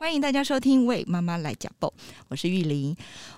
欢迎大家收听《为妈妈来讲报》，我是玉玲。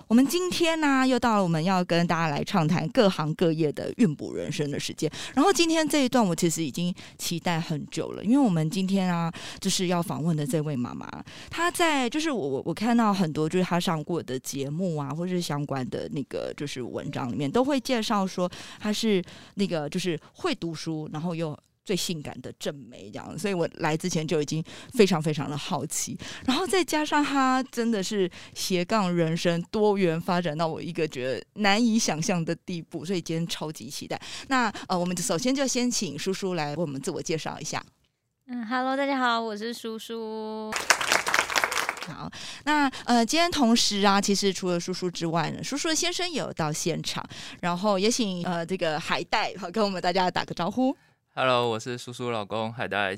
我们今天呢，又到了我们要跟大家来畅谈各行各业的孕哺人生的时间。然后今天这一段，我其实已经期待很久了，因为我们今天啊，就是要访问的这位妈妈，她在就是我我我看到很多就是她上过的节目啊，或是相关的那个就是文章里面，都会介绍说她是那个就是会读书，然后又。最性感的正美这样，所以我来之前就已经非常非常的好奇，然后再加上他真的是斜杠人生多元发展到我一个觉得难以想象的地步，所以今天超级期待。那呃，我们首先就先请叔叔来为我们自我介绍一下。嗯，Hello，大家好，我是叔叔。好，那呃，今天同时啊，其实除了叔叔之外呢，叔叔的先生也有到现场，然后也请呃这个海带好跟我们大家打个招呼。Hello，我是叔叔老公海带。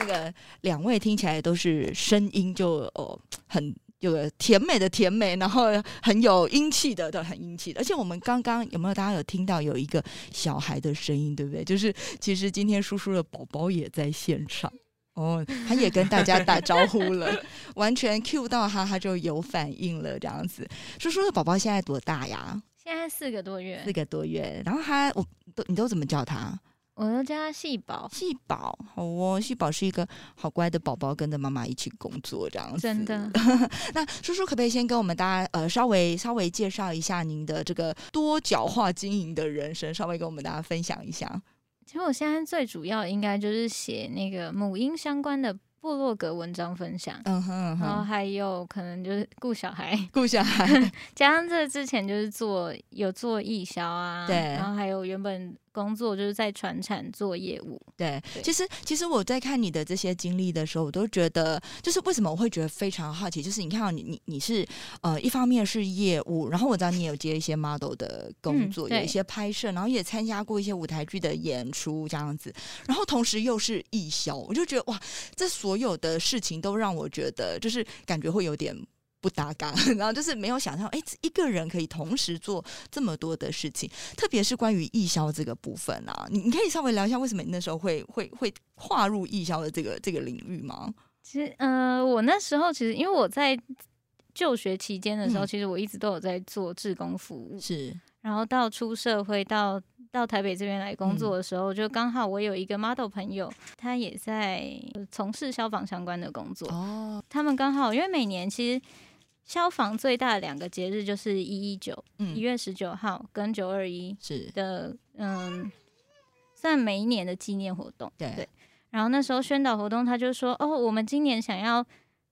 那个两位听起来都是声音就哦很有甜美的甜美，然后很有英气的，都很英气的。而且我们刚刚有没有大家有听到有一个小孩的声音，对不对？就是其实今天叔叔的宝宝也在现场哦，他也跟大家打招呼了，完全 Q 到他，他就有反应了这样子。叔叔的宝宝现在多大呀？现在四个多月。四个多月，然后他我都你都怎么叫他？我都叫他细宝，细宝好哦，细宝是一个好乖的宝宝，跟着妈妈一起工作这样子。真的，那叔叔可不可以先跟我们大家呃稍微稍微介绍一下您的这个多角化经营的人生，稍微跟我们大家分享一下。其实我现在最主要应该就是写那个母婴相关的。部落格文章分享，嗯哼，然后还有可能就是顾小孩，顾小孩，加上这之前就是做有做义销啊，对，然后还有原本工作就是在船产做业务，对。其实其实我在看你的这些经历的时候，我都觉得就是为什么我会觉得非常好奇，就是你看到你你你是呃一方面是业务，然后我知道你有接一些 model 的工作，有一些拍摄，然后也参加过一些舞台剧的演出这样子，然后同时又是艺销，我就觉得哇，这所所有的事情都让我觉得，就是感觉会有点不搭嘎，然后就是没有想象，哎，一个人可以同时做这么多的事情，特别是关于义销这个部分啊，你你可以稍微聊一下，为什么你那时候会会会跨入义销的这个这个领域吗？其实，呃，我那时候其实因为我在就学期间的时候，其实我一直都有在做志工服务，是，然后到出社会到。到台北这边来工作的时候，就刚好我有一个 model 朋友，他也在从事消防相关的工作。哦，他们刚好因为每年其实消防最大的两个节日就是一一九，一月十九号跟九二一是的，嗯，算每一年的纪念活动。对，然后那时候宣导活动，他就说：“哦，我们今年想要。”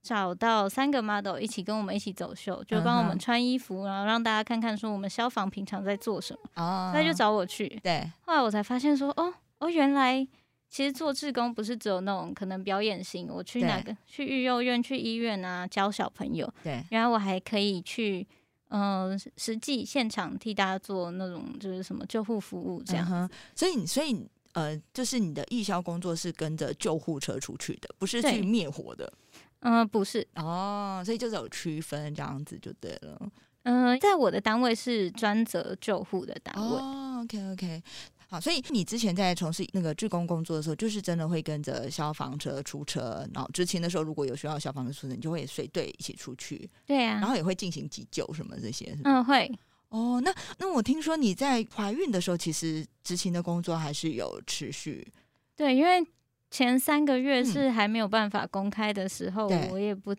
找到三个 model 一起跟我们一起走秀，就帮我们穿衣服，然后让大家看看说我们消防平常在做什么。哦，他就找我去。对，后来我才发现说，哦哦，原来其实做志工不是只有那种可能表演型，我去哪个去育幼院、去医院啊教小朋友。对，原来我还可以去，嗯，实际现场替大家做那种就是什么救护服务这样。所以，所以呃，就是你的义消工作是跟着救护车出去的，不是去灭火的。嗯，不是哦，所以就是有区分这样子就对了。嗯，在我的单位是专责救护的单位。哦，OK OK，好，所以你之前在从事那个志工工作的时候，就是真的会跟着消防车出车，然后执勤的时候如果有需要消防车出车，你就会随队一起出去。对啊，然后也会进行急救什么这些。嗯，会。哦，那那我听说你在怀孕的时候，其实执勤的工作还是有持续。对，因为。前三个月是还没有办法公开的时候，我也不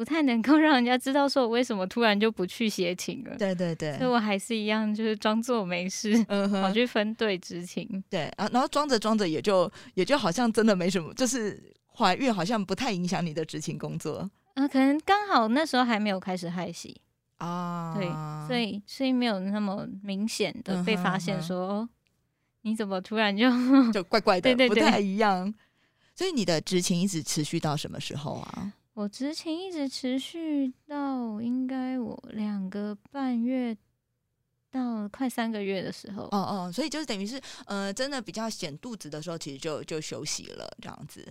不太能够让人家知道说我为什么突然就不去协勤了。对对对，所以我还是一样，就是装作没事，跑去分队执勤。对啊，然后装着装着也就也就好像真的没什么，就是怀孕好像不太影响你的执勤工作。啊，可能刚好那时候还没有开始害喜啊，对，所以所以没有那么明显的被发现说。你怎么突然就就怪怪的，不太一样？所以你的执勤一直持续到什么时候啊？我执勤一直持续到应该我两个半月到快三个月的时候。哦哦，所以就是等于是呃，真的比较显肚子的时候，其实就就休息了这样子。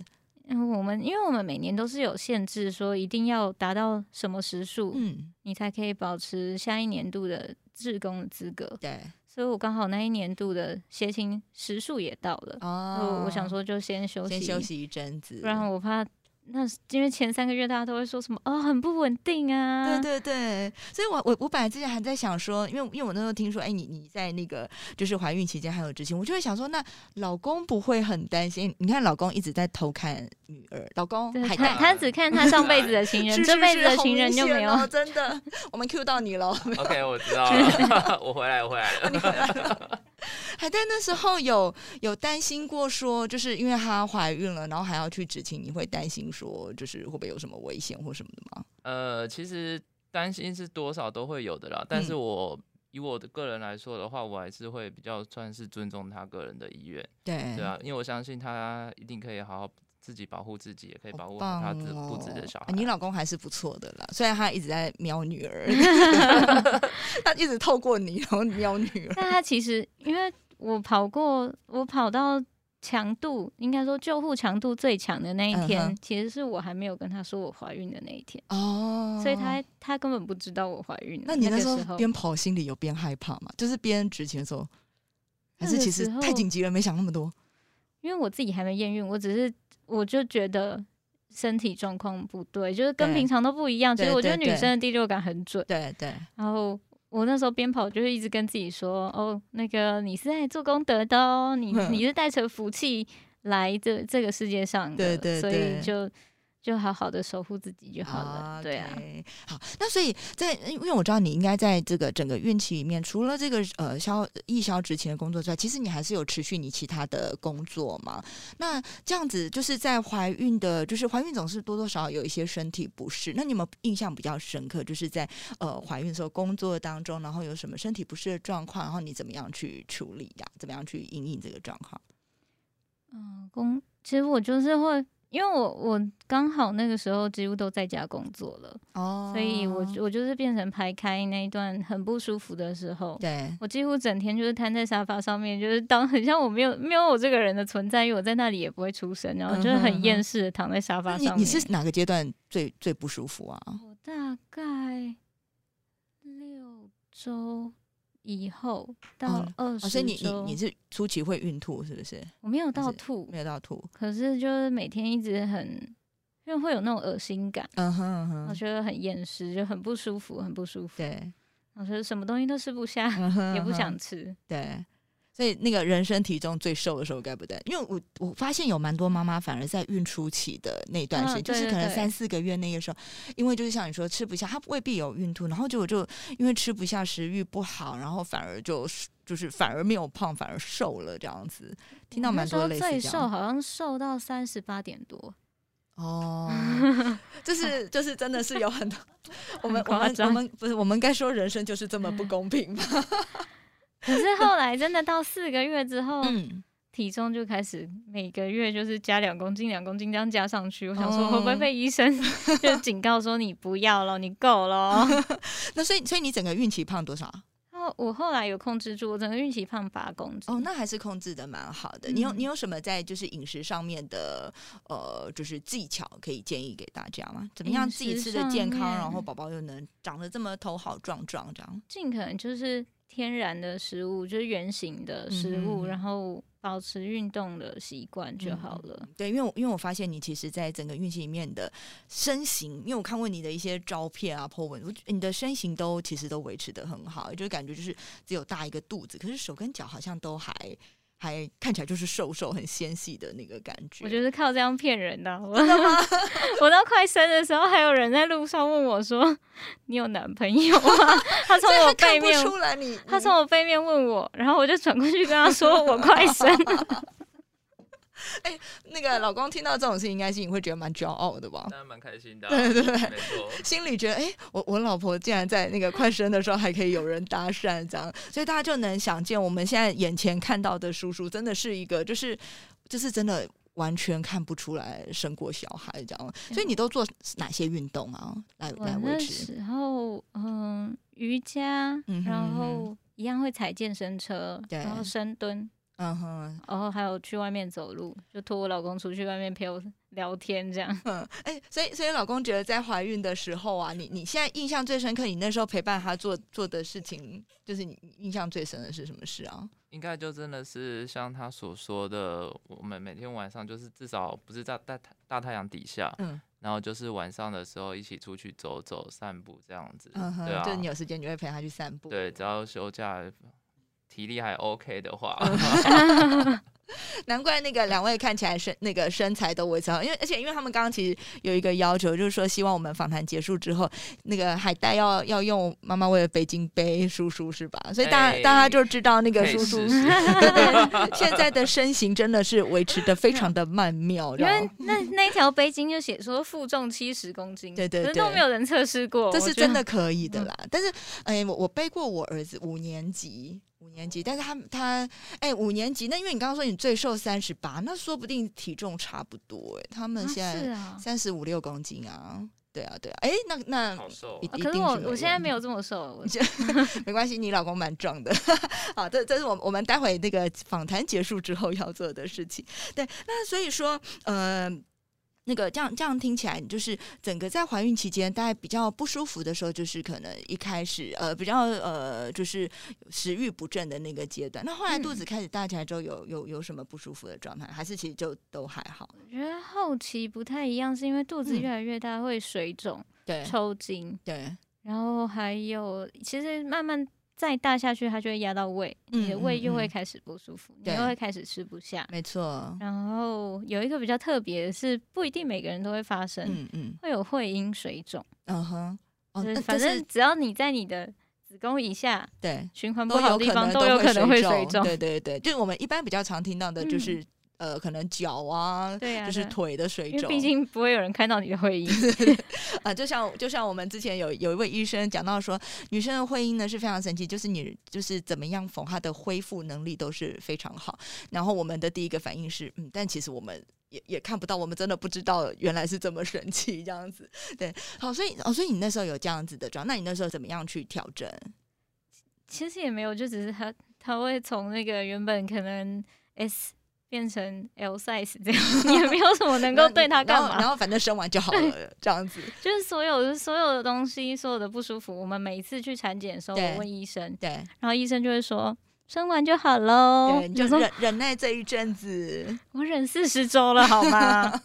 嗯，我们因为我们每年都是有限制，说一定要达到什么时数，嗯，你才可以保持下一年度的志工的资格。对，所以我刚好那一年度的协勤时数也到了，哦，我想说就先休息，先休息一阵子，不然我怕。那因为前三个月大家都会说什么哦，很不稳定啊。对对对，所以我我我本来之前还在想说，因为因为我那时候听说，哎，你你在那个就是怀孕期间还有执行，我就会想说，那老公不会很担心？你看老公一直在偷看女儿，老公他他只看他上辈子的情人，这辈子的情人就没有。真的，我们 Q 到你了。OK，我知道了，我回来，我回来了。海带那时候有有担心过，说就是因为她怀孕了，然后还要去执勤，你会担心说就是会不会有什么危险或什么的吗？呃，其实担心是多少都会有的啦，但是我以我的个人来说的话，我还是会比较算是尊重他个人的意愿，对。对啊，因为我相信他一定可以好好自己保护自己，也可以保护他自不止的小孩。你老公还是不错的啦，虽然他一直在瞄女儿 他一直透过你然后瞄女儿，但他其实因为。我跑过，我跑到强度，应该说救护强度最强的那一天，其实是我还没有跟他说我怀孕的那一天哦，所以他他根本不知道我怀孕。那你那时候边跑心里有边害怕吗？就是边执勤的时候，还是其实太紧急了，没想那么多？因为我自己还没验孕，我只是我就觉得身体状况不对，就是跟平常都不一样。其实我觉得女生的第六感很准，对对，然后。我那时候边跑，就是一直跟自己说：“哦，那个你是在做功德的哦，你你是带着福气来这这个世界上的，所以就。”就好好的守护自己就好了，对啊。好，那所以在因为我知道你应该在这个整个孕期里面，除了这个呃消易消执勤的工作之外，其实你还是有持续你其他的工作嘛？那这样子就是在怀孕的，就是怀孕总是多多少少有一些身体不适。那你们印象比较深刻，就是在呃怀孕的时候工作当中，然后有什么身体不适的状况，然后你怎么样去处理呀？怎么样去应应这个状况？嗯，工其实我就是会。因为我我刚好那个时候几乎都在家工作了，哦，所以我我就是变成排开那一段很不舒服的时候，对我几乎整天就是瘫在沙发上面，就是当 很像我没有没有我这个人的存在，因为我在那里也不会出声，然后就是很厌世的躺在沙发上。你你是哪个阶段最最不舒服啊？我大概六周。以后到二十，所以你你你是初期会孕吐是不是？我没有到吐，没有到吐，可是就是每天一直很，因为会有那种恶心感，嗯哼，我觉得很厌食，就很不舒服，很不舒服。对，我觉得什么东西都吃不下，也不想吃。对。所以那个人生体重最瘦的时候该不对，因为我我发现有蛮多妈妈反而在孕初期的那段时间，就是可能三四个月那个时候，因为就是像你说吃不下，她未必有孕吐，然后结果就因为吃不下，食欲不好，然后反而就就是反而没有胖，反而瘦了这样子。听到蛮多类似最瘦好像瘦到三十八点多。哦，就是就是真的是有很多我们我们我们不是我们该说人生就是这么不 公平吗？可是后来真的到四个月之后，体重就开始每个月就是加两公斤、两公斤这样加上去。我想说会不会被医生 就警告说你不要了，你够了？那所以所以你整个孕期胖多少？哦，我后来有控制住，我整个孕期胖八公斤。哦，那还是控制的蛮好的。你有你有什么在就是饮食上面的呃就是技巧可以建议给大家吗？怎么样自己吃的健康，然后宝宝又能长得这么头好壮壮这样？尽可能就是。天然的食物就是圆形的食物，然后保持运动的习惯就好了。对，因为我因为我发现你其实，在整个孕期里面的身形，因为我看过你的一些照片啊、po 文，你的身形都其实都维持的很好，就是感觉就是只有大一个肚子，可是手跟脚好像都还。还看起来就是瘦瘦很纤细的那个感觉，我觉得靠这样骗人的。我？我到快生的时候，还有人在路上问我说：“你有男朋友吗？” 他从我背面，他从我背面问我，然后我就转过去跟他说：“我快生。” 哎，那个老公听到这种事情，应该心里会觉得蛮骄傲的吧？当然蛮开心的，对对对，没错。心里觉得，哎，我我老婆竟然在那个快生的时候还可以有人搭讪，这样，所以大家就能想见，我们现在眼前看到的叔叔，真的是一个，就是就是真的完全看不出来生过小孩这样。所以你都做哪些运动啊？来来维持？然后嗯，瑜伽，然后一样会踩健身车，然后深蹲。嗯哼，然后还有去外面走路，就拖我老公出去外面陪我聊天这样。嗯，哎，所以所以老公觉得在怀孕的时候啊，你你现在印象最深刻，你那时候陪伴他做做的事情，就是你印象最深的是什么事啊？应该就真的是像他所说的，我们每天晚上就是至少不是在大大太阳底下，嗯，然后就是晚上的时候一起出去走走散步这样子，嗯哼，对啊，就你有时间你会陪他去散步，对，只要休假体力还 OK 的话。难怪那个两位看起来身那个身材都维持好，因为而且因为他们刚刚其实有一个要求，就是说希望我们访谈结束之后，那个海带要要用妈妈为了北京杯叔叔是吧？所以大家大家就知道那个叔叔现在的身形真的是维持的非常的曼妙。因为那那条背巾就写说负重七十公斤，对对对，都没有人测试过，这是真的可以的啦。但是哎，我我背过我儿子五年级。五年级，但是他他哎，五年级那因为你刚刚说你最瘦三十八，那说不定体重差不多哎，他们现在三十五六公斤啊，对啊对啊，哎那那好瘦，可是我我现在没有这么瘦，没关系，你老公蛮壮的，好，这这是我我们待会那个访谈结束之后要做的事情，对，那所以说呃。那个这样这样听起来，就是整个在怀孕期间，大概比较不舒服的时候，就是可能一开始呃比较呃就是食欲不振的那个阶段。那后来肚子开始大起来之后，有有有什么不舒服的状态？还是其实就都还好？我觉得后期不太一样，是因为肚子越来越大会水肿、对抽筋，对，然后还有其实慢慢。再大下去，它就会压到胃，你的胃又会开始不舒服，你又会开始吃不下。没错。然后有一个比较特别的是，不一定每个人都会发生，嗯嗯，会有会阴水肿。嗯哼，就是反正只要你在你的子宫以下，对循环不好的地方都有可能会水肿。对对对，就是我们一般比较常听到的就是。呃，可能脚啊，对啊，就是腿的水肿，毕竟不会有人看到你的会阴。啊，就像就像我们之前有有一位医生讲到说，女生的会阴呢是非常神奇，就是你就是怎么样缝，她的恢复能力都是非常好。然后我们的第一个反应是，嗯，但其实我们也也看不到，我们真的不知道原来是这么神奇这样子。对，好，所以哦，所以你那时候有这样子的状，那你那时候怎么样去调整？其实也没有，就只是他他会从那个原本可能 S。变成 L size 这样 也没有什么能够对他干嘛，然后反正生完就好了，这样子。就是所有所有的东西，所有的不舒服，我们每一次去产检的时候，我问医生，对，然后医生就会说生完就好喽，对，就忍忍耐这一阵子，我忍四十周了，好吗？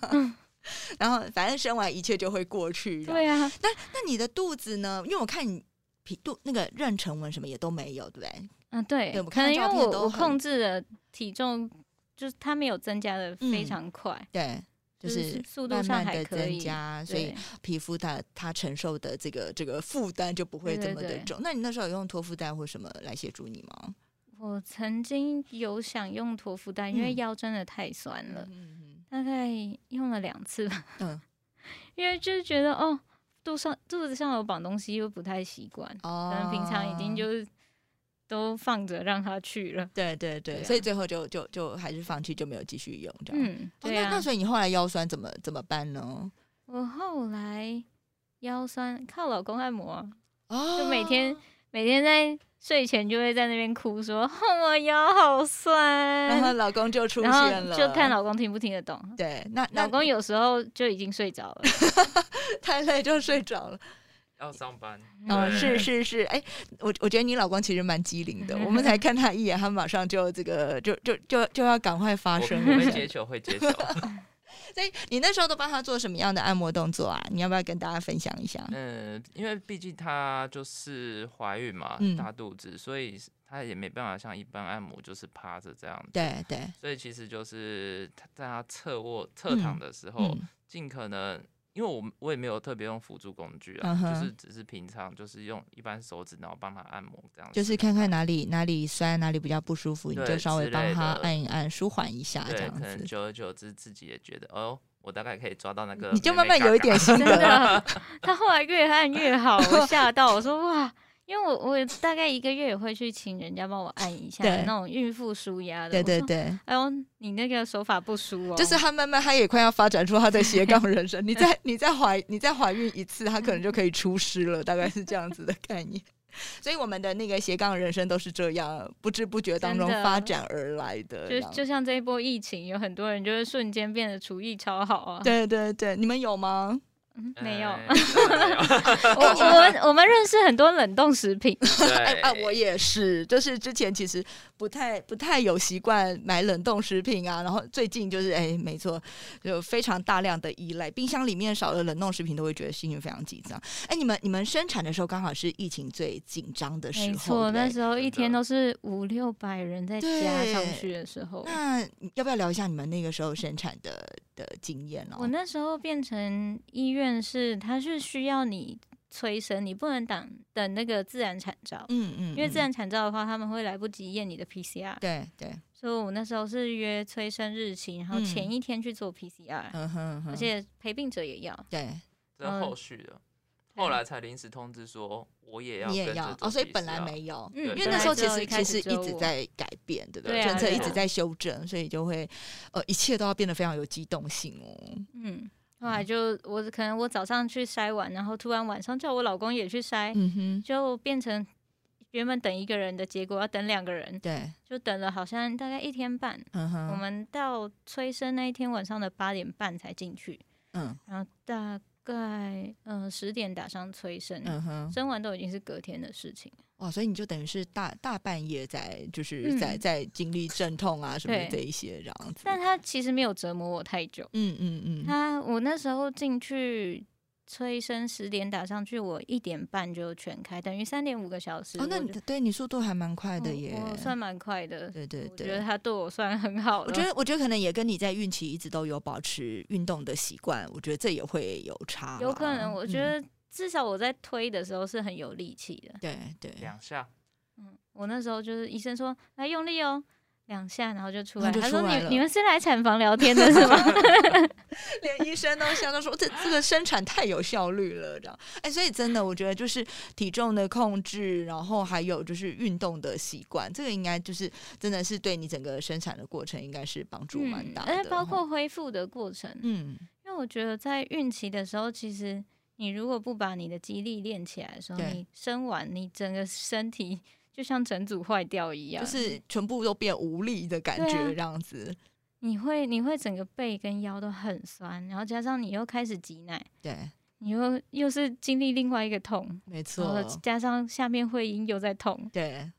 然后反正生完一切就会过去。对啊，那那你的肚子呢？因为我看你皮肚那个妊娠纹什么也都没有，对不对？嗯，对，可能因为我我控制了体重。就是它没有增加的非常快，对，就是速度上还可以，所以皮肤它它承受的这个这个负担就不会这么的重。那你那时候有用托腹带或什么来协助你吗？我曾经有想用托腹带，因为腰真的太酸了，大概用了两次吧。嗯，因为就是觉得哦，肚上肚子上有绑东西又不太习惯，可能平常已经就是。都放着让他去了，对对对，所以最后就就就还是放弃，就没有继续用这样。嗯，对啊。那那所以你后来腰酸怎么怎么办呢？我后来腰酸靠老公按摩，就每天每天在睡前就会在那边哭说我腰好酸，然后老公就出现了，就看老公听不听得懂。对，那老公有时候就已经睡着了，太累就睡着了。要上班哦，是是是，哎，我我觉得你老公其实蛮机灵的，我们才看他一眼，他马上就这个就就就就要赶快发生，会接球会接球。所以你那时候都帮他做什么样的按摩动作啊？你要不要跟大家分享一下？嗯，因为毕竟她就是怀孕嘛，大肚子，所以她也没办法像一般按摩就是趴着这样子。对对。所以其实就是在她侧卧侧躺的时候，尽可能。因为我我也没有特别用辅助工具啊，就是只是平常就是用一般手指，然后帮他按摩这样。就是看看哪里哪里酸，哪里比较不舒服，你就稍微帮他按一按，舒缓一下这样子。可能久而久之自己也觉得，哦，我大概可以抓到那个。你就慢慢有一点心得。他后来越按越好，我吓到，我说哇。因为我我大概一个月也会去请人家帮我按一下那种孕妇舒压的，对对对。哎呦，你那个手法不舒哦。就是他慢慢他也快要发展出他的斜杠人生。你再你再怀你再怀孕一次，他可能就可以出师了，大概是这样子的概念。所以我们的那个斜杠人生都是这样，不知不觉当中发展而来的。就就像这一波疫情，有很多人就是瞬间变得厨艺超好啊。对对对，你们有吗？没有，我我们我们认识很多冷冻食品。对啊，我也是，就是之前其实不太不太有习惯买冷冻食品啊，然后最近就是哎，没错，就非常大量的依赖，冰箱里面少了冷冻食品都会觉得心情非常紧张。哎，你们你们生产的时候刚好是疫情最紧张的时候，没错，那时候一天都是五六百人在加上去的时候。那要不要聊一下你们那个时候生产的的经验哦？我那时候变成医院。是，它是需要你催生，你不能等等那个自然产照，嗯嗯，因为自然产照的话，他们会来不及验你的 PCR，对对，所以我那时候是约催生日期，然后前一天去做 PCR，嗯哼，而且陪病者也要，对，这后续的，后来才临时通知说我也要，你也要，哦，所以本来没有，嗯，因为那时候其实其实一直在改变，对不对？政策一直在修正，所以就会呃，一切都要变得非常有机动性哦，嗯。后来就我可能我早上去筛完，然后突然晚上叫我老公也去筛，就变成原本等一个人的结果要等两个人，对，就等了好像大概一天半。嗯哼我们到催生那一天晚上的八点半才进去，嗯，然后大概嗯十点打上催生，生完都已经是隔天的事情。哇，所以你就等于是大大半夜在，就是在在经历阵痛啊什么这一些这样子。但他其实没有折磨我太久。嗯嗯嗯。他我那时候进去催生十点打上去，我一点半就全开，等于三点五个小时。哦，那你对你速度还蛮快的耶。我算蛮快的。对对对。我觉得他对我算很好。我觉得我觉得可能也跟你在孕期一直都有保持运动的习惯，我觉得这也会有差。有可能，我觉得。至少我在推的时候是很有力气的，对对，两下。嗯，我那时候就是医生说来用力哦，两下然后就出来。他说你你们是来产房聊天的是吗？连医生都笑，他说这这个生产太有效率了，这样。哎，所以真的，我觉得就是体重的控制，然后还有就是运动的习惯，这个应该就是真的是对你整个生产的过程应该是帮助蛮大的，而且包括恢复的过程。嗯，因为我觉得在孕期的时候，其实。你如果不把你的肌力练起来的时候，你生完你整个身体就像整组坏掉一样，就是全部都变无力的感觉，这样子。你会你会整个背跟腰都很酸，然后加上你又开始挤奶，对，你又又是经历另外一个痛，没错，加上下面会阴又在痛，对。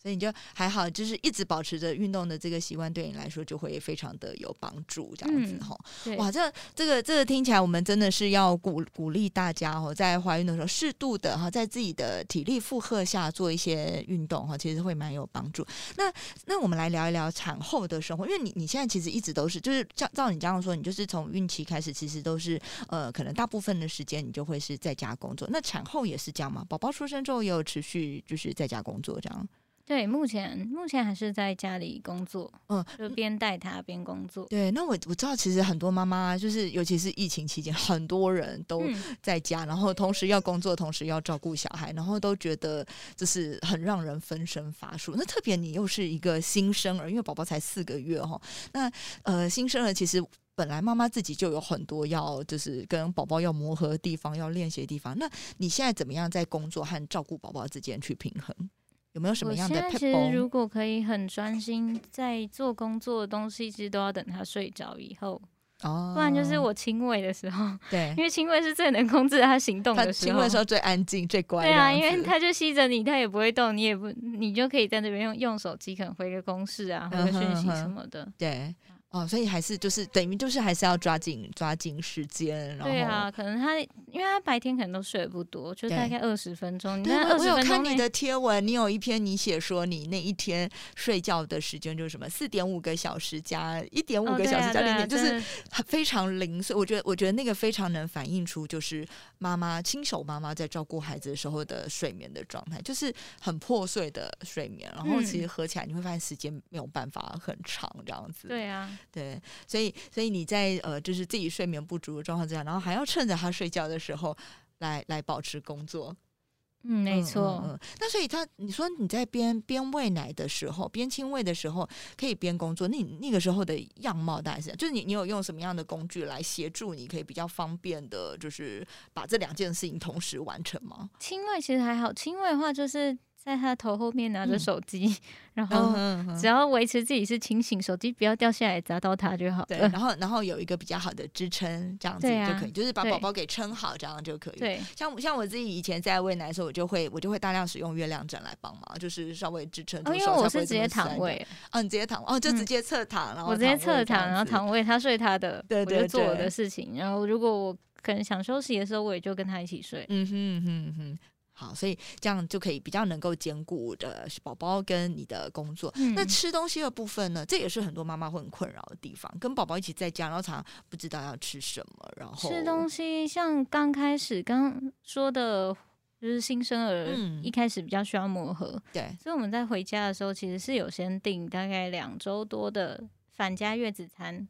所以你就还好，就是一直保持着运动的这个习惯，对你来说就会非常的有帮助，这样子哈。哇，这这个这个听起来，我们真的是要鼓鼓励大家哦，在怀孕的时候适度的哈，在自己的体力负荷下做一些运动哈，其实会蛮有帮助。那那我们来聊一聊产后的生活，因为你你现在其实一直都是，就是照照你这样说，你就是从孕期开始，其实都是呃，可能大部分的时间你就会是在家工作。那产后也是这样吗？宝宝出生之后也有持续就是在家工作这样？对，目前目前还是在家里工作，嗯，就边带他边工作。对，那我我知道，其实很多妈妈就是，尤其是疫情期间，很多人都在家，然后同时要工作，同时要照顾小孩，然后都觉得就是很让人分身乏术。那特别你又是一个新生儿，因为宝宝才四个月哈，那呃新生儿其实本来妈妈自己就有很多要就是跟宝宝要磨合的地方，要练习的地方。那你现在怎么样在工作和照顾宝宝之间去平衡？有没有什么样的？其实如果可以很专心在做工作的东西，其实都要等他睡着以后哦，不然就是我亲喂的时候，对，因为亲喂是最能控制他行动的时候，亲喂的时候最安静、最乖。对啊，因为他就吸着你，他也不会动，你也不，你就可以在那边用用手机，可能回个公式啊，回个讯息什么的。对。哦，所以还是就是等于就是还是要抓紧抓紧时间，然后对啊，可能他因为他白天可能都睡不多，就大概二十分钟。对，我有看你的贴文，你有一篇你写说你那一天睡觉的时间就是什么四点五个小时加一点五个小时加零点，就是非常零碎。我觉得我觉得那个非常能反映出就是妈妈亲手妈妈在照顾孩子的时候的睡眠的状态，就是很破碎的睡眠，然后其实合起来你会发现时间没有办法很长这样子。对啊。对，所以所以你在呃，就是自己睡眠不足的状况之下，然后还要趁着他睡觉的时候来来保持工作。嗯，没错。嗯，那所以他，你说你在边边喂奶的时候，边亲喂的时候，可以边工作。那你那个时候的样貌大概是，就是你你有用什么样的工具来协助你，可以比较方便的，就是把这两件事情同时完成吗？亲喂其实还好，亲喂的话就是。在他头后面拿着手机，然后只要维持自己是清醒，手机不要掉下来砸到他就好。对，然后然后有一个比较好的支撑，这样子就可以，就是把宝宝给撑好，这样就可以。对，像像我自己以前在喂奶的时候，我就会我就会大量使用月亮枕来帮忙，就是稍微支撑。因为我是直接躺位，嗯，直接躺哦，就直接侧躺，然后我直接侧躺，然后躺喂他睡他的，对对，对做我的事情。然后如果我可能想休息的时候，我也就跟他一起睡。嗯哼哼哼。好，所以这样就可以比较能够兼顾的宝宝跟你的工作。那吃东西的部分呢？这也是很多妈妈会很困扰的地方。跟宝宝一起在家，然后常常不知道要吃什么。然后吃东西，像刚开始刚说的，就是新生儿一开始比较需要磨合。对，所以我们在回家的时候，其实是有先订大概两周多的返家月子餐，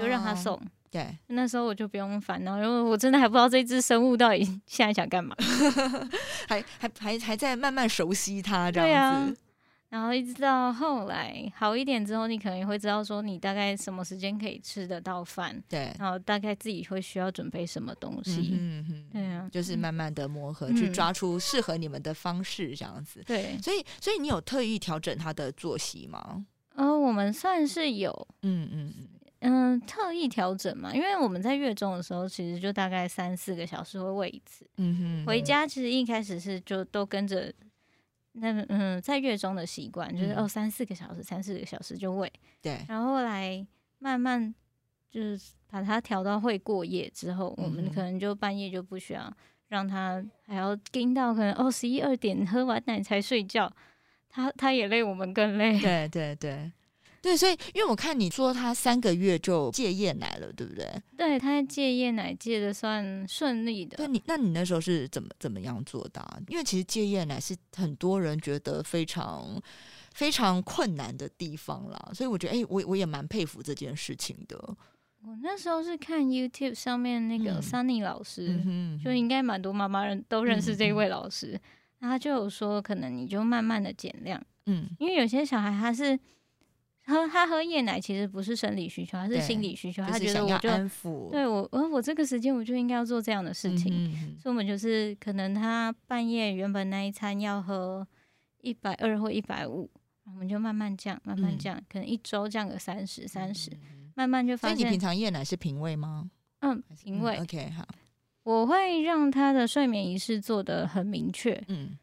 就让他送。对，那时候我就不用烦恼，因为我真的还不知道这只生物到底 现在想干嘛，还还还还在慢慢熟悉它这样子。然后一直到后来好一点之后，你可能也会知道说你大概什么时间可以吃得到饭，对，然后大概自己会需要准备什么东西，嗯嗯，对啊，就是慢慢的磨合，去抓出适合你们的方式这样子。对，所以所以你有特意调整他的作息吗？呃，我们算是有，嗯嗯嗯。嗯，特意调整嘛，因为我们在月中的时候，其实就大概三四个小时会喂一次。嗯哼，回家其实一开始是就都跟着那嗯，在月中的习惯，就是哦三四个小时，三四个小时就喂。对。然后后来慢慢就是把它调到会过夜之后，我们可能就半夜就不需要让它还要盯到可能哦十一二点喝完奶才睡觉，他他也累，我们更累。对对对。对，所以因为我看你说他三个月就戒夜奶了，对不对？对他戒夜奶戒的算顺利的。对你，那你那时候是怎么怎么样做的？因为其实戒夜奶是很多人觉得非常非常困难的地方啦，所以我觉得，哎，我我也蛮佩服这件事情的。我那时候是看 YouTube 上面那个 Sunny 老师，就应该蛮多妈妈人都认识这位老师，他就有说，可能你就慢慢的减量，嗯，因为有些小孩他是。喝他喝夜奶其实不是生理需求，他是心理需求。他觉得我就对我，我我这个时间我就应该要做这样的事情。所以，我们就是可能他半夜原本那一餐要喝一百二或一百五，我们就慢慢降，慢慢降，可能一周降个三十、三十，慢慢就发现。所以，你平常夜奶是平胃吗？嗯，平胃。OK，好。我会让他的睡眠仪式做的很明确。嗯。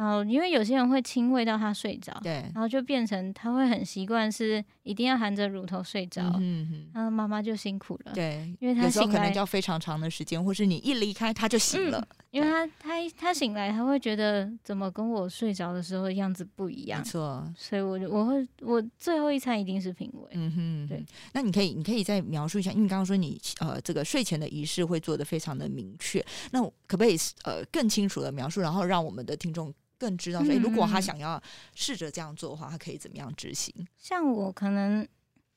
然后，因为有些人会亲喂到他睡着，对，然后就变成他会很习惯是一定要含着乳头睡着，嗯哼然后妈妈就辛苦了，对，因为他醒来可能要非常长的时间，或是你一离开他就醒了，因为他他他醒来他会觉得怎么跟我睡着的时候样子不一样，没错，所以我就我会我最后一餐一定是品味，嗯哼，对，那你可以你可以再描述一下，因为刚刚说你呃这个睡前的仪式会做的非常的明确，那可不可以呃更清楚的描述，然后让我们的听众。更知道说，如果他想要试着这样做的话，他可以怎么样执行？像我可能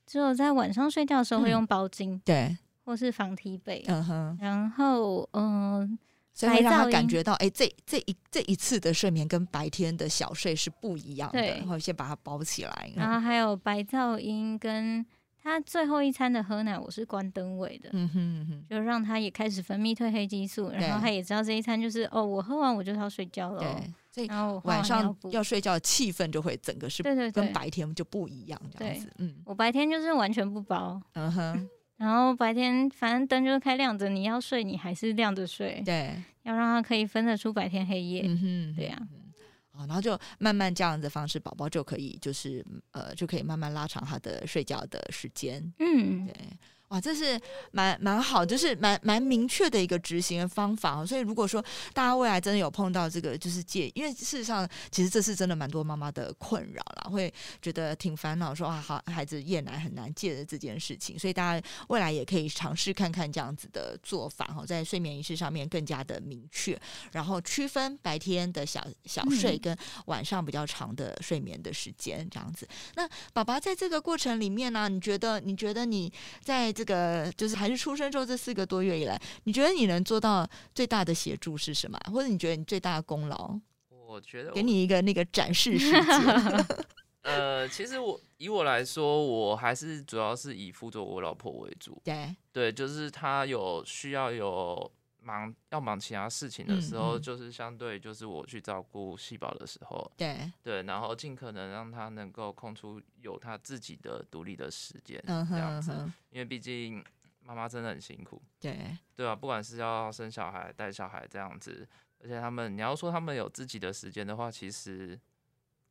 只有在晚上睡觉的时候会用包巾，对，或是防踢被，嗯哼。然后，嗯，所以让他感觉到，哎，这这一这一次的睡眠跟白天的小睡是不一样的，然后先把它包起来。然后还有白噪音跟。他最后一餐的喝奶，我是关灯喂的，嗯哼，就让他也开始分泌褪黑激素，然后他也知道这一餐就是哦，我喝完我就要睡觉了，对，所以然后晚上要睡觉，气氛就会整个是对对跟白天就不一样这样子，嗯，我白天就是完全不包，嗯哼，然后白天反正灯就是开亮着，你要睡你还是亮着睡，对，要让他可以分得出白天黑夜，嗯哼，对呀。然后就慢慢这样子方式，宝宝就可以就是呃，就可以慢慢拉长他的睡觉的时间。嗯，对。哇，这是蛮蛮好，就是蛮蛮明确的一个执行的方法。所以如果说大家未来真的有碰到这个，就是戒，因为事实上其实这是真的蛮多妈妈的困扰啦，会觉得挺烦恼，说啊，好孩子夜奶很难戒的这件事情。所以大家未来也可以尝试看看这样子的做法哈，在睡眠仪式上面更加的明确，然后区分白天的小小睡跟晚上比较长的睡眠的时间这样子。那爸爸在这个过程里面呢，你觉得你觉得你在这这个就是还是出生之后这四个多月以来，你觉得你能做到最大的协助是什么？或者你觉得你最大的功劳？我觉得给你一个那个展示时间。呃，其实我以我来说，我还是主要是以辅佐我老婆为主。对对，就是她有需要有忙要忙其他事情的时候，就是相对就是我去照顾细胞的时候。对对，然后尽可能让他能够空出有他自己的独立的时间，这样子。因为毕竟妈妈真的很辛苦。对对啊，不管是要生小孩、带小孩这样子，而且他们你要说他们有自己的时间的话，其实。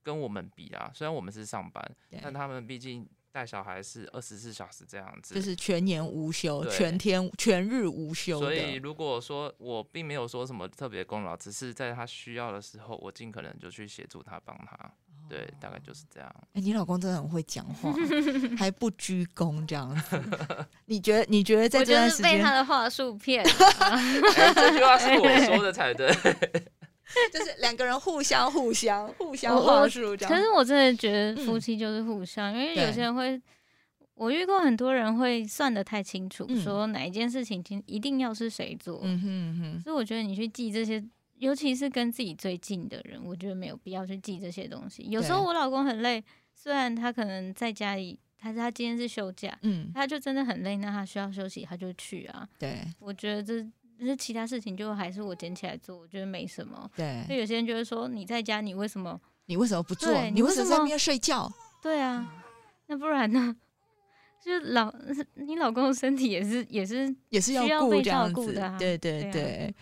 跟我们比啊，虽然我们是上班，但他们毕竟带小孩是二十四小时这样子，就是全年无休、全天全日无休。所以如果说我并没有说什么特别功劳，只是在他需要的时候，我尽可能就去协助他、帮他。对，大概就是这样。哎，你老公真的很会讲话，还不鞠躬这样子。你觉得？你觉得在这段时间被他的话术骗？这句话是我说的才对。就是两个人互相、互相、互相话术这样。可是我真的觉得夫妻就是互相，因为有些人会，我遇过很多人会算的太清楚，说哪一件事情一定要是谁做。嗯哼哼。所以我觉得你去记这些，尤其是跟自己最近的人，我觉得没有必要去记这些东西。有时候我老公很累，虽然他可能在家里，他他今天是休假，嗯，他就真的很累，那他需要休息，他就去啊。对，我觉得这。是其他事情就还是我捡起来做，我觉得没什么。对，就有些人就会说你在家，你为什么？你为什么不做？你为什么在那边睡觉？对啊，那不然呢？就老 你老公的身体也是也是也是要顾这样子的，对对对。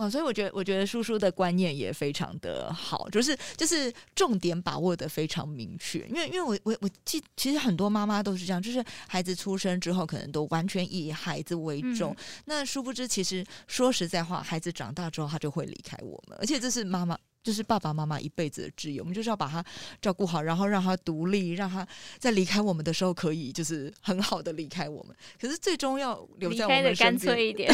哦，所以我觉得，我觉得叔叔的观念也非常的好，就是就是重点把握的非常明确。因为因为我我我记，其实很多妈妈都是这样，就是孩子出生之后，可能都完全以孩子为重。那殊不知，其实说实在话，孩子长大之后，他就会离开我们，而且这是妈妈。就是爸爸妈妈一辈子的挚友，我们就是要把他照顾好，然后让他独立，让他在离开我们的时候可以就是很好的离开我们。可是最终要留在我们身边，干脆一点，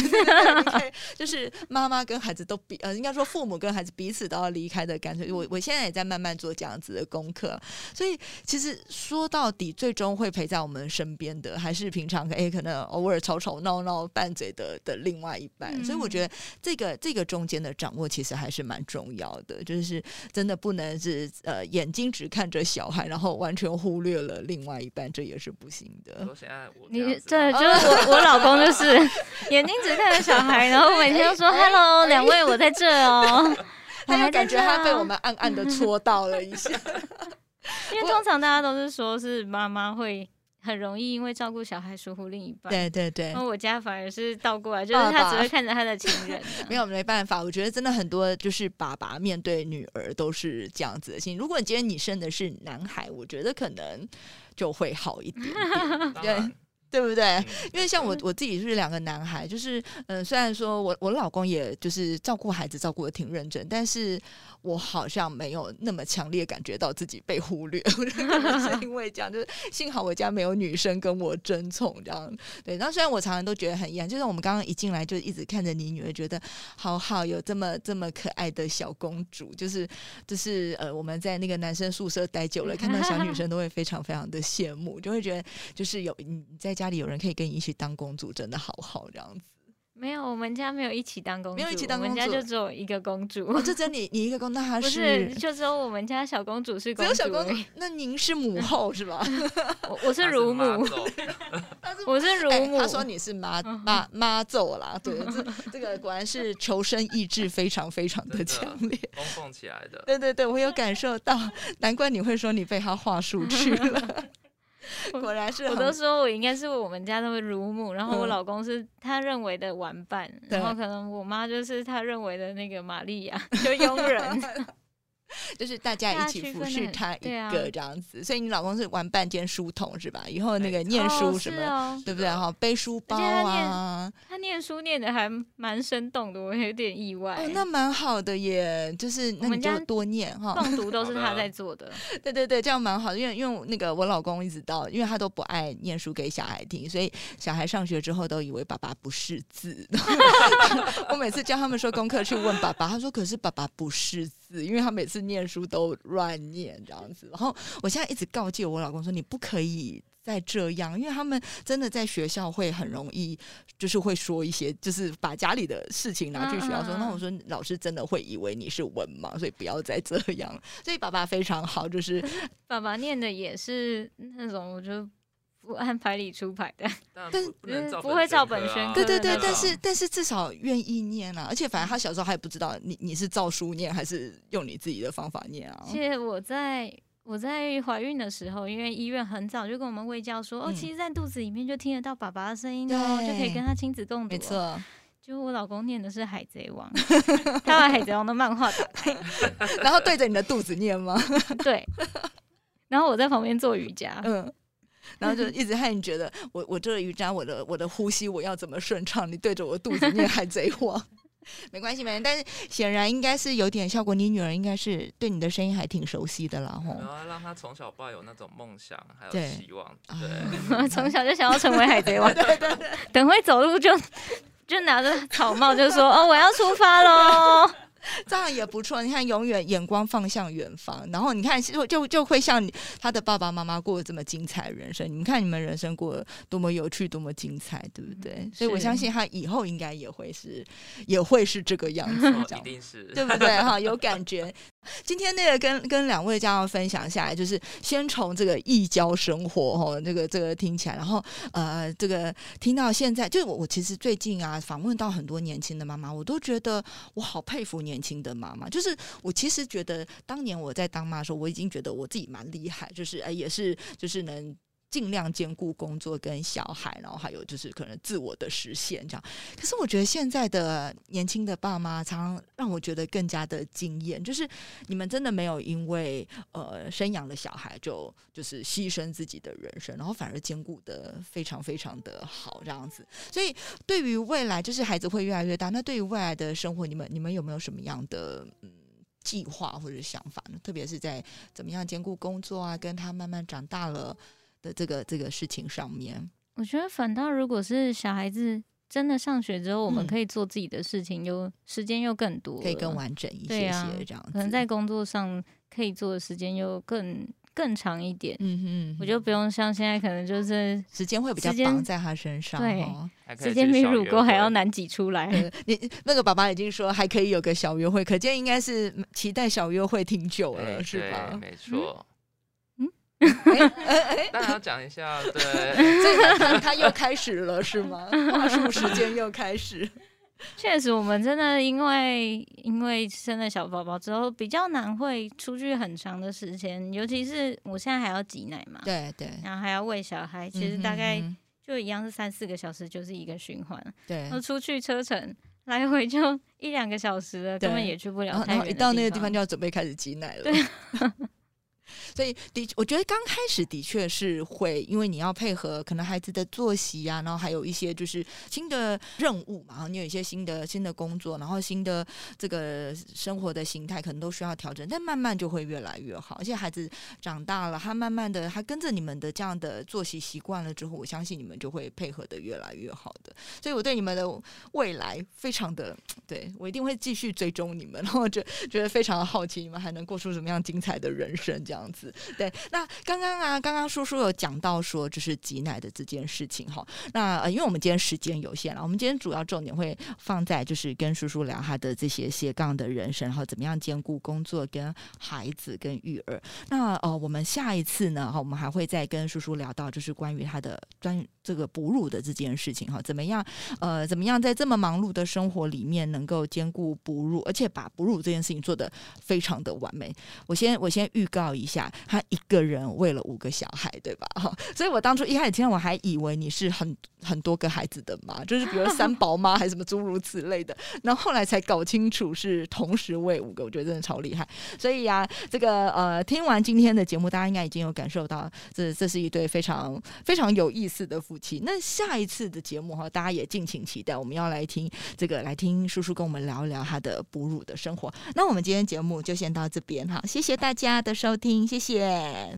就是妈妈跟孩子都比呃，应该说父母跟孩子彼此都要离开的干脆。我我现在也在慢慢做这样子的功课，所以其实说到底，最终会陪在我们身边的还是平常哎可能偶尔吵吵闹闹拌嘴的的另外一半。所以我觉得这个这个中间的掌握其实还是蛮重要的。就是真的不能是呃眼睛只看着小孩，然后完全忽略了另外一半，这也是不行的。你对，就是我我老公就是 眼睛只看着小孩，然后每天都说 “hello”，两位我在这哦。他就感觉他被我们暗暗的戳到了一下，因为通常大家都是说是妈妈会。很容易因为照顾小孩疏忽另一半，对对对。那我家反而是倒过来，就是他只会看着他的情人。没有没办法，我觉得真的很多就是爸爸面对女儿都是这样子的心。如果你今天你生的是男孩，我觉得可能就会好一点点。对。对不对？因为像我我自己是两个男孩，就是嗯，虽然说我我老公也就是照顾孩子照顾的挺认真，但是我好像没有那么强烈感觉到自己被忽略。我觉得是因为这样，就是 幸好我家没有女生跟我争宠这样。对，然后虽然我常常都觉得很遗憾，就是我们刚刚一进来就一直看着你女儿，觉得好好有这么这么可爱的小公主，就是就是呃，我们在那个男生宿舍待久了，看到小女生都会非常非常的羡慕，就会觉得就是有你在。家里有人可以跟你一起当公主，真的好好这样子。没有，我们家没有一起当公主，没有一起当公主，我们家就只有一个公主。哦，就只有你，你一个公主，那她是就只有我们家小公主是公只有小公主。那您是母后是吧？我我是乳母，我是乳母。他说你是妈妈妈揍啦，对，这这个果然是求生意志非常非常的强烈，供奉起来的。对对对，我有感受到，难怪你会说你被他话术去了。果然是，我都说我应该是我们家的乳母，然后我老公是他认为的玩伴，然后可能我妈就是他认为的那个玛利亚，就佣人。就是大家一起服侍他一个这样子，所以你老公是玩半间书童是吧？以后那个念书什么，对不对？哈，背书包啊，他念书念的还蛮生动的，我有点意外。哦，那蛮好的耶，就是那你就多念哈，诵读都是他在做的。对对对，这样蛮好的，因为因为那个我老公一直到，因为他都不爱念书给小孩听，所以小孩上学之后都以为爸爸不识字。我每次教他们说功课去问爸爸，他说可是爸爸不识字。字，因为他每次念书都乱念这样子。然后我现在一直告诫我老公说，你不可以再这样，因为他们真的在学校会很容易，就是会说一些，就是把家里的事情拿去学校说。那我说老师真的会以为你是文盲，所以不要再这样。所以爸爸非常好，就是爸爸念的也是那种，我觉得。不按牌理出牌的，但是不会照本宣科。对对对，但是但是至少愿意念啊！而且反正他小时候还不知道你你是照书念还是用你自己的方法念啊。其实我在我在怀孕的时候，因为医院很早就跟我们喂教说，哦，其实，在肚子里面就听得到爸爸的声音哦，就可以跟他亲子共读。没错，就我老公念的是《海贼王》，他把《海贼王》的漫画打开，然后对着你的肚子念吗？对，然后我在旁边做瑜伽。嗯。然后就一直害你觉得我我这个瑜伽我的我的呼吸我要怎么顺畅？你对着我肚子念海贼王，没关系没关系。但是显然应该是有点效果。你女儿应该是对你的声音还挺熟悉的啦，吼。然后让她从小抱有那种梦想还有希望，对，从小就想要成为海贼王。对对对，等会走路就就拿着草帽就说哦我要出发喽。这样也不错，你看，永远眼光放向远方，然后你看，就就就会像他的爸爸妈妈过这么精彩人生。你们看，你们人生过多么有趣，多么精彩，对不对？所以我相信他以后应该也会是，也会是这个样子，这样，一定是，对不对？哈，有感觉。今天那个跟跟两位家长分享下来，就是先从这个异教生活哈，这个这个听起来，然后呃，这个听到现在，就我我其实最近啊，访问到很多年轻的妈妈，我都觉得我好佩服年年轻的妈妈。就是我其实觉得当年我在当妈的时候，我已经觉得我自己蛮厉害，就是哎，也是就是能。尽量兼顾工作跟小孩，然后还有就是可能自我的实现这样。可是我觉得现在的年轻的爸妈，常常让我觉得更加的惊艳。就是你们真的没有因为呃生养了小孩就就是牺牲自己的人生，然后反而兼顾的非常非常的好这样子。所以对于未来，就是孩子会越来越大，那对于未来的生活，你们你们有没有什么样的嗯计划或者想法呢？特别是在怎么样兼顾工作啊，跟他慢慢长大了。的这个这个事情上面，我觉得反倒如果是小孩子真的上学之后，我们可以做自己的事情，又时间又更多，可以更完整一些些这样。可能在工作上可以做的时间又更更长一点。嗯哼，我就不用像现在可能就是时间会比较绑在他身上，对，时间比乳沟还要难挤出来。你那个爸爸已经说还可以有个小约会，可见应该是期待小约会挺久了，是吧？没错。哎，大家讲一下，对，所以他他又开始了，是吗？话术时间又开始。确实，我们真的因为因为生了小宝宝之后，比较难会出去很长的时间，尤其是我现在还要挤奶嘛，对对，然后还要喂小孩，其实大概就一样是三四个小时，就是一个循环。对，那出去车程来回就一两个小时了，根本也去不了。然后一到那个地方就要准备开始挤奶了。对。所以的，我觉得刚开始的确是会，因为你要配合可能孩子的作息啊，然后还有一些就是新的任务嘛，然后你有一些新的新的工作，然后新的这个生活的形态可能都需要调整，但慢慢就会越来越好。而且孩子长大了，他慢慢的他跟着你们的这样的作息习惯了之后，我相信你们就会配合的越来越好的。所以我对你们的未来非常的，对我一定会继续追踪你们，然后就觉得非常的好奇，你们还能过出什么样精彩的人生这样。样子对，那刚刚啊，刚刚叔叔有讲到说，就是挤奶的这件事情哈。那呃，因为我们今天时间有限了，我们今天主要重点会放在就是跟叔叔聊他的这些斜杠的人生，然后怎么样兼顾工作跟孩子跟育儿。那呃，我们下一次呢，哈，我们还会再跟叔叔聊到就是关于他的专这个哺乳的这件事情哈，怎么样呃，怎么样在这么忙碌的生活里面能够兼顾哺乳，而且把哺乳这件事情做得非常的完美。我先我先预告一。下他一个人喂了五个小孩，对吧？哈，所以我当初一开始听，我还以为你是很很多个孩子的妈，就是比如三宝妈 还是什么诸如此类的。那后来才搞清楚是同时喂五个，我觉得真的超厉害。所以呀，这个呃，听完今天的节目，大家应该已经有感受到，这这是一对非常非常有意思的夫妻。那下一次的节目哈，大家也敬请期待，我们要来听这个，来听叔叔跟我们聊一聊他的哺乳的生活。那我们今天节目就先到这边哈，谢谢大家的收听谢谢。